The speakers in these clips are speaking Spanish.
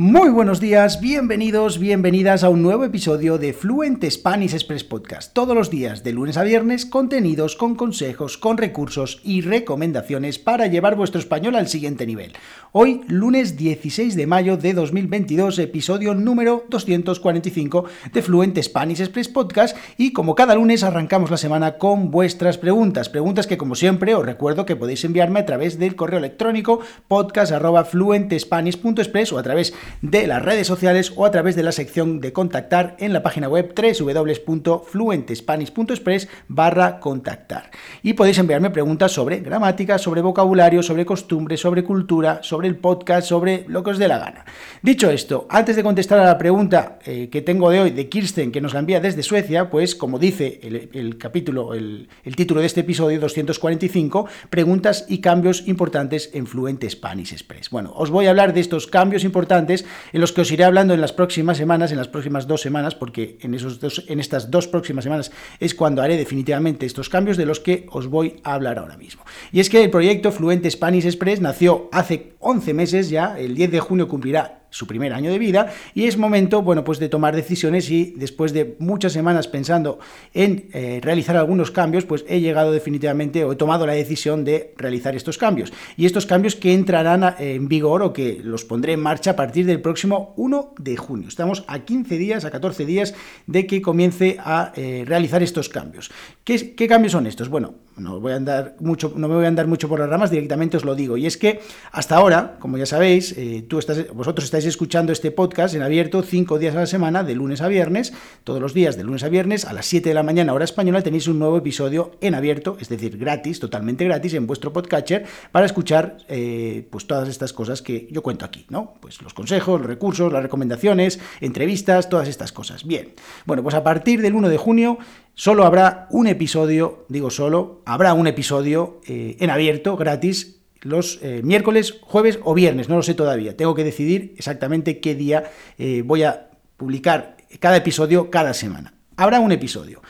Muy buenos días, bienvenidos, bienvenidas a un nuevo episodio de Fluent Spanish Express Podcast. Todos los días, de lunes a viernes, contenidos con consejos, con recursos y recomendaciones para llevar vuestro español al siguiente nivel. Hoy, lunes 16 de mayo de 2022, episodio número 245 de Fluent Spanish Express Podcast y como cada lunes arrancamos la semana con vuestras preguntas. Preguntas que como siempre os recuerdo que podéis enviarme a través del correo electrónico podcast.fluentespanish.express o a través de las redes sociales o a través de la sección de contactar en la página web www.fluentespanish.express barra contactar. Y podéis enviarme preguntas sobre gramática, sobre vocabulario, sobre costumbres, sobre cultura, sobre el podcast, sobre lo que os dé la gana. Dicho esto, antes de contestar a la pregunta eh, que tengo de hoy de Kirsten, que nos la envía desde Suecia, pues como dice el, capítulo, el, título de este episodio 245, preguntas y cambios importantes en Fluent Spanish Express. Bueno, os voy a hablar de estos cambios importantes en los que os iré hablando en las próximas semanas, en las próximas dos semanas, porque en, esos en estas dos próximas semanas es cuando haré definitivamente estos cambios de los que os voy a hablar ahora mismo. Y es que el proyecto Fluente Spanish Express nació hace 11 meses ya, el 10 de junio cumplirá su primer año de vida y es momento, bueno, pues de tomar decisiones y después de muchas semanas pensando en eh, realizar algunos cambios, pues he llegado definitivamente o he tomado la decisión de realizar estos cambios. Y estos cambios que entrarán en vigor o que los pondré en marcha a partir del próximo 1 de junio. Estamos a 15 días, a 14 días de que comience a eh, realizar estos cambios. ¿Qué, ¿Qué cambios son estos? Bueno, no, voy a andar mucho, no me voy a andar mucho por las ramas, directamente os lo digo. Y es que hasta ahora, como ya sabéis, eh, tú estás, vosotros estáis escuchando este podcast en abierto cinco días a la semana, de lunes a viernes, todos los días de lunes a viernes, a las 7 de la mañana, hora española, tenéis un nuevo episodio en abierto, es decir, gratis, totalmente gratis, en vuestro podcatcher, para escuchar eh, pues todas estas cosas que yo cuento aquí, ¿no? Pues los consejos, los recursos, las recomendaciones, entrevistas, todas estas cosas. Bien, bueno, pues a partir del 1 de junio solo habrá un episodio, digo solo, habrá un episodio eh, en abierto, gratis, los eh, miércoles, jueves o viernes, no lo sé todavía. Tengo que decidir exactamente qué día eh, voy a publicar cada episodio cada semana. Habrá un episodio.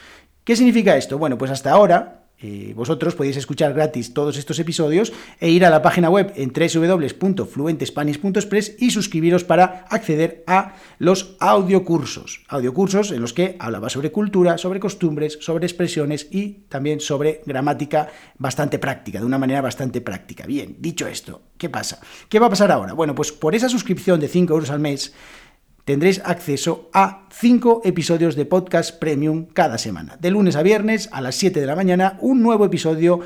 ¿Qué significa esto? Bueno, pues hasta ahora eh, vosotros podéis escuchar gratis todos estos episodios e ir a la página web en www.fluentespanish.express y suscribiros para acceder a los audiocursos. Audiocursos en los que hablaba sobre cultura, sobre costumbres, sobre expresiones y también sobre gramática bastante práctica, de una manera bastante práctica. Bien, dicho esto, ¿qué pasa? ¿Qué va a pasar ahora? Bueno, pues por esa suscripción de 5 euros al mes, tendréis acceso a 5 episodios de podcast premium cada semana. De lunes a viernes a las 7 de la mañana, un nuevo episodio,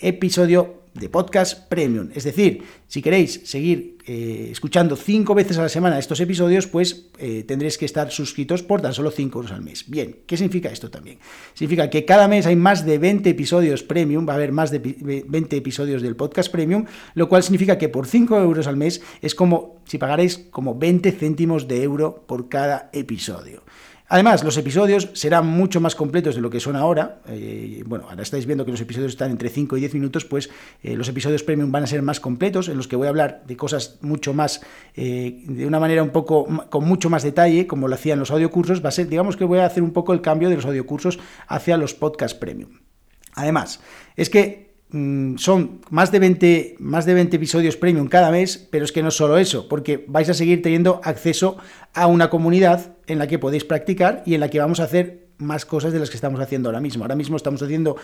episodio de podcast premium. Es decir, si queréis seguir eh, escuchando cinco veces a la semana estos episodios, pues eh, tendréis que estar suscritos por tan solo 5 euros al mes. Bien, ¿qué significa esto también? Significa que cada mes hay más de 20 episodios premium, va a haber más de 20 episodios del podcast premium, lo cual significa que por 5 euros al mes es como si pagaréis como 20 céntimos de euro por cada episodio. Además, los episodios serán mucho más completos de lo que son ahora. Eh, bueno, ahora estáis viendo que los episodios están entre 5 y 10 minutos, pues eh, los episodios premium van a ser más completos, en los que voy a hablar de cosas mucho más, eh, de una manera un poco, con mucho más detalle, como lo hacían los audiocursos. Va a ser, digamos que voy a hacer un poco el cambio de los audiocursos hacia los podcast premium. Además, es que Mm, son más de, 20, más de 20 episodios premium cada mes, pero es que no solo eso, porque vais a seguir teniendo acceso a una comunidad en la que podéis practicar y en la que vamos a hacer más cosas de las que estamos haciendo ahora mismo. Ahora mismo estamos haciendo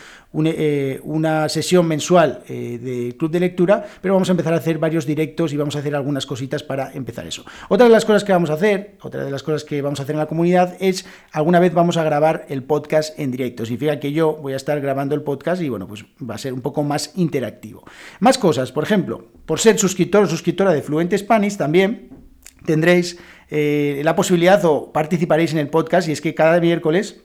eh, una sesión mensual eh, de club de lectura, pero vamos a empezar a hacer varios directos y vamos a hacer algunas cositas para empezar eso. Otra de las cosas que vamos a hacer, otra de las cosas que vamos a hacer en la comunidad es alguna vez vamos a grabar el podcast en directo. Significa que yo voy a estar grabando el podcast y bueno, pues va a ser un poco más interactivo. Más cosas, por ejemplo, por ser suscriptor o suscriptora de Fluente Spanish también tendréis eh, la posibilidad o participaréis en el podcast y es que cada miércoles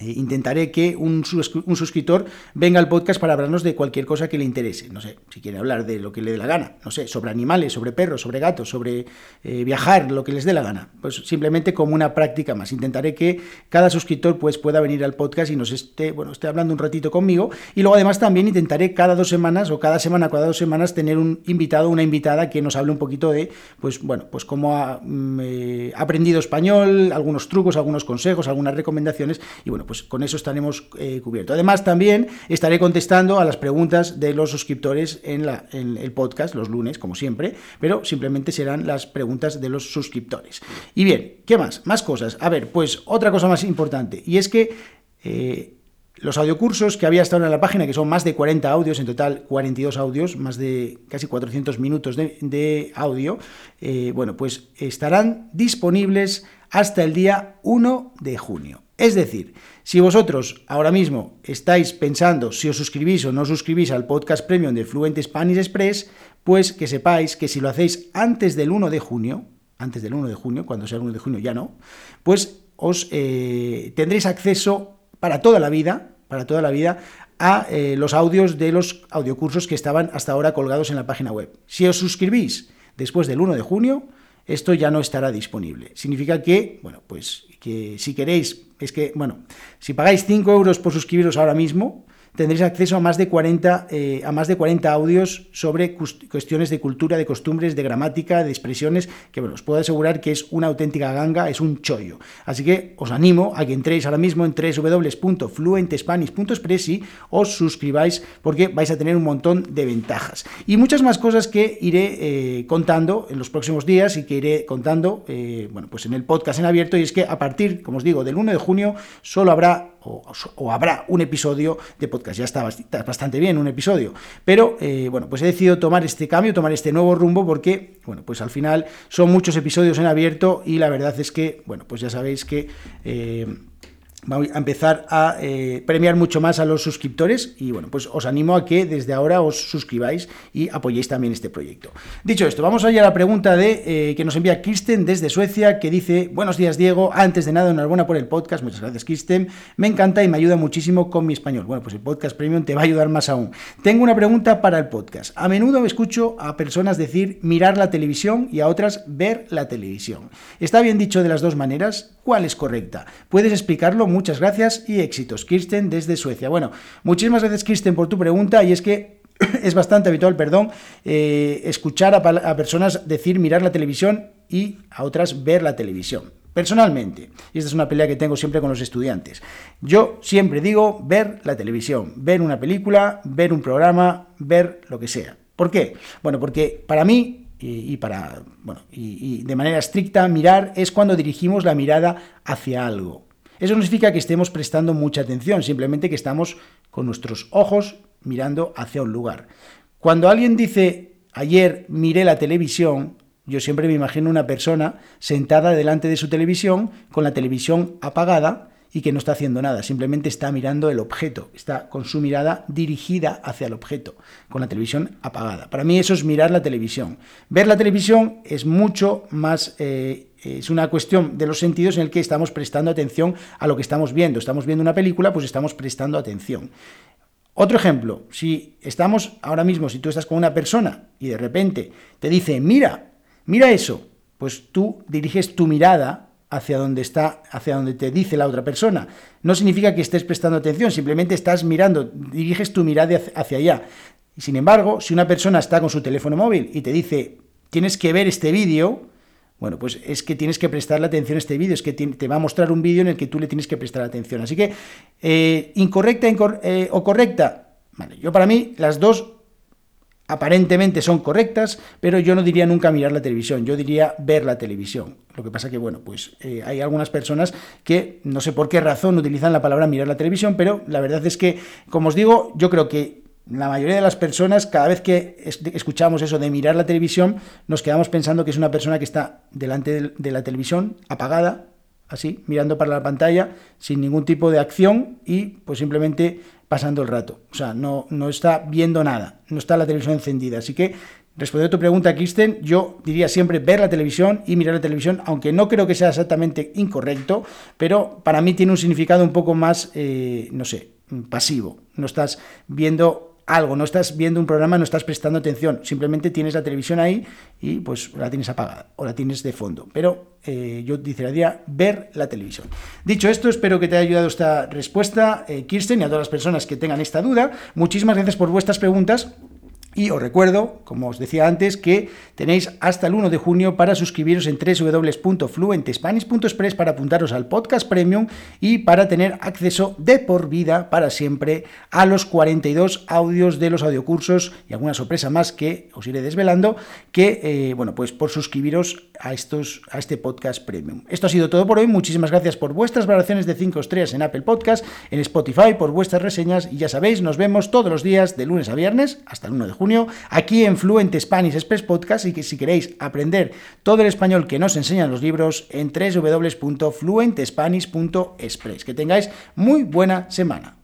intentaré que un, suscriptor venga al podcast para hablarnos de cualquier cosa que le interese. No sé, si quiere hablar de lo que le dé la gana, no sé, sobre animales, sobre perros, sobre gatos, sobre eh, viajar, lo que les dé la gana. Pues simplemente como una práctica más. Intentaré que cada suscriptor pues, pueda venir al podcast y nos esté, bueno, esté hablando un ratito conmigo. Y luego además también intentaré cada dos semanas o cada semana, cada dos semanas tener un invitado, una invitada que nos hable un poquito de, pues bueno, pues cómo ha mm, eh, aprendido español, algunos trucos, algunos consejos, algunas recomendaciones. Y bueno, pues con eso estaremos eh, cubiertos. Además, también estaré contestando a las preguntas de los suscriptores en, la, en el podcast los lunes, como siempre, pero simplemente serán las preguntas de los suscriptores. Y bien, ¿qué más? Más cosas. A ver, pues otra cosa más importante, y es que eh, los audiocursos que había ahora en la página, que son más de 40 audios, en total 42 audios, más de casi 400 minutos de, audio, eh, bueno, pues estarán disponibles hasta el día 1 de junio. Es decir, si vosotros ahora mismo estáis pensando si os suscribís o no suscribís al podcast premium de Fluent Spanish Express, pues que sepáis que si lo hacéis antes del 1 de junio, antes del 1 de junio, cuando sea el 1 de junio ya no, pues os eh, tendréis acceso para toda la vida, para toda la vida, a eh, los audios de los audiocursos que estaban hasta ahora colgados en la página web. Si os suscribís después del 1 de junio, esto ya no estará disponible. Significa que, bueno, pues que si queréis, es que, bueno, si pagáis 5 euros por suscribiros ahora mismo, tendréis acceso a más de 40, eh, a más de 40 audios sobre cuestiones de cultura, de costumbres, de gramática, de expresiones, que os puedo asegurar que es una auténtica ganga, es un chollo. Así que os animo a que entréis ahora mismo en www.fluentespanish.express y os suscribáis porque vais a tener un montón de ventajas. Y muchas más cosas que iré eh, contando en los próximos días y que iré contando eh, bueno, pues en el podcast en abierto. Y es que a partir, como os digo, del 1 de junio solo habrá o, habrá un episodio de podcast. Ya está bastante bien un episodio. Pero eh, bueno, pues he decidido tomar este cambio, tomar este nuevo rumbo porque, bueno, pues al final son muchos episodios en abierto y la verdad es que, bueno, pues ya sabéis que... Eh, Voy a empezar a eh, premiar mucho más a los suscriptores y bueno, pues os animo a que desde ahora os suscribáis y apoyéis también este proyecto. Dicho esto, vamos allá a la pregunta de eh, que nos envía Kirsten desde Suecia, que dice, buenos días Diego, antes de nada enhorabuena por el podcast, muchas gracias Kirsten, me encanta y me ayuda muchísimo con mi español. Bueno, pues el podcast premium te va a ayudar más aún. Tengo una pregunta para el podcast. A menudo escucho a personas decir mirar la televisión y a otras ver la televisión. ¿Está bien dicho de las dos maneras? ¿Cuál es correcta? ¿Puedes explicarlo? Muchas gracias y éxitos. Kirsten desde Suecia. Bueno, muchísimas gracias Kirsten por tu pregunta y es que es bastante habitual, perdón, eh, escuchar a, personas decir mirar la televisión y a otras ver la televisión. Personalmente, y esta es una pelea que tengo siempre con los estudiantes, yo siempre digo ver la televisión, ver una película, ver un programa, ver lo que sea. ¿Por qué? Bueno, porque para mí y, para bueno y, de manera estricta mirar es cuando dirigimos la mirada hacia algo eso no significa que estemos prestando mucha atención, simplemente que estamos con nuestros ojos mirando hacia un lugar. Cuando alguien dice, ayer miré la televisión, yo siempre me imagino una persona sentada delante de su televisión, con la televisión apagada, y que no está haciendo nada, simplemente está mirando el objeto, está con su mirada dirigida hacia el objeto, con la televisión apagada. Para mí eso es mirar la televisión. Ver la televisión es mucho más... Eh, es una cuestión de los sentidos en el que estamos prestando atención a lo que estamos viendo. Estamos viendo una película, pues estamos prestando atención. Otro ejemplo, si estamos ahora mismo, si tú estás con una persona y de repente te dice, mira, mira eso, pues tú diriges tu mirada hacia donde está, hacia donde te dice la otra persona. No significa que estés prestando atención, simplemente estás mirando, diriges tu mirada hacia allá. Sin embargo, si una persona está con su teléfono móvil y te dice, tienes que ver este vídeo, bueno, pues es que tienes que prestarle atención a este vídeo, es que te va a mostrar un vídeo en el que tú le tienes que prestar atención. Así que, eh, incorrecta eh, o correcta, vale, yo para mí las dos aparentemente son correctas, pero yo no diría nunca mirar la televisión, yo diría ver la televisión. Lo que pasa que, bueno, pues eh, hay algunas personas que no sé por qué razón utilizan la palabra mirar la televisión, pero la verdad es que, como os digo, yo creo que la mayoría de las personas, cada vez que escuchamos eso de mirar la televisión, nos quedamos pensando que es una persona que está delante de la televisión, apagada, así, mirando para la pantalla, sin ningún tipo de acción y pues simplemente pasando el rato. O sea, no, no está viendo nada, no está la televisión encendida. Así que, respondiendo a tu pregunta, Kristen, yo diría siempre ver la televisión y mirar la televisión, aunque no creo que sea exactamente incorrecto, pero para mí tiene un significado un poco más, eh, no sé, pasivo. No estás viendo algo, no estás viendo un programa, no estás prestando atención, simplemente tienes la televisión ahí y pues la tienes apagada o la tienes de fondo. Pero eh, yo diría ver la televisión. Dicho esto, espero que te haya ayudado esta respuesta, eh, Kirsten, y a todas las personas que tengan esta duda. Muchísimas gracias por vuestras preguntas. Y os recuerdo, como os decía antes, que tenéis hasta el 1 de junio para suscribiros en www.fluentespanish.express para apuntaros al podcast premium y para tener acceso de por vida para siempre a los 42 audios de los audiocursos y alguna sorpresa más que os iré desvelando, que, eh, bueno, pues por suscribiros a, estos, a este podcast premium. Esto ha sido todo por hoy. Muchísimas gracias por vuestras valoraciones de 5 estrellas en Apple Podcast, en Spotify, por vuestras reseñas y ya sabéis, nos vemos todos los días de lunes a viernes hasta el 1 de aquí en Fluent Spanish Express Podcast y que si queréis aprender todo el español que nos enseñan los libros en www.fluentespanish.express. Que tengáis muy buena semana.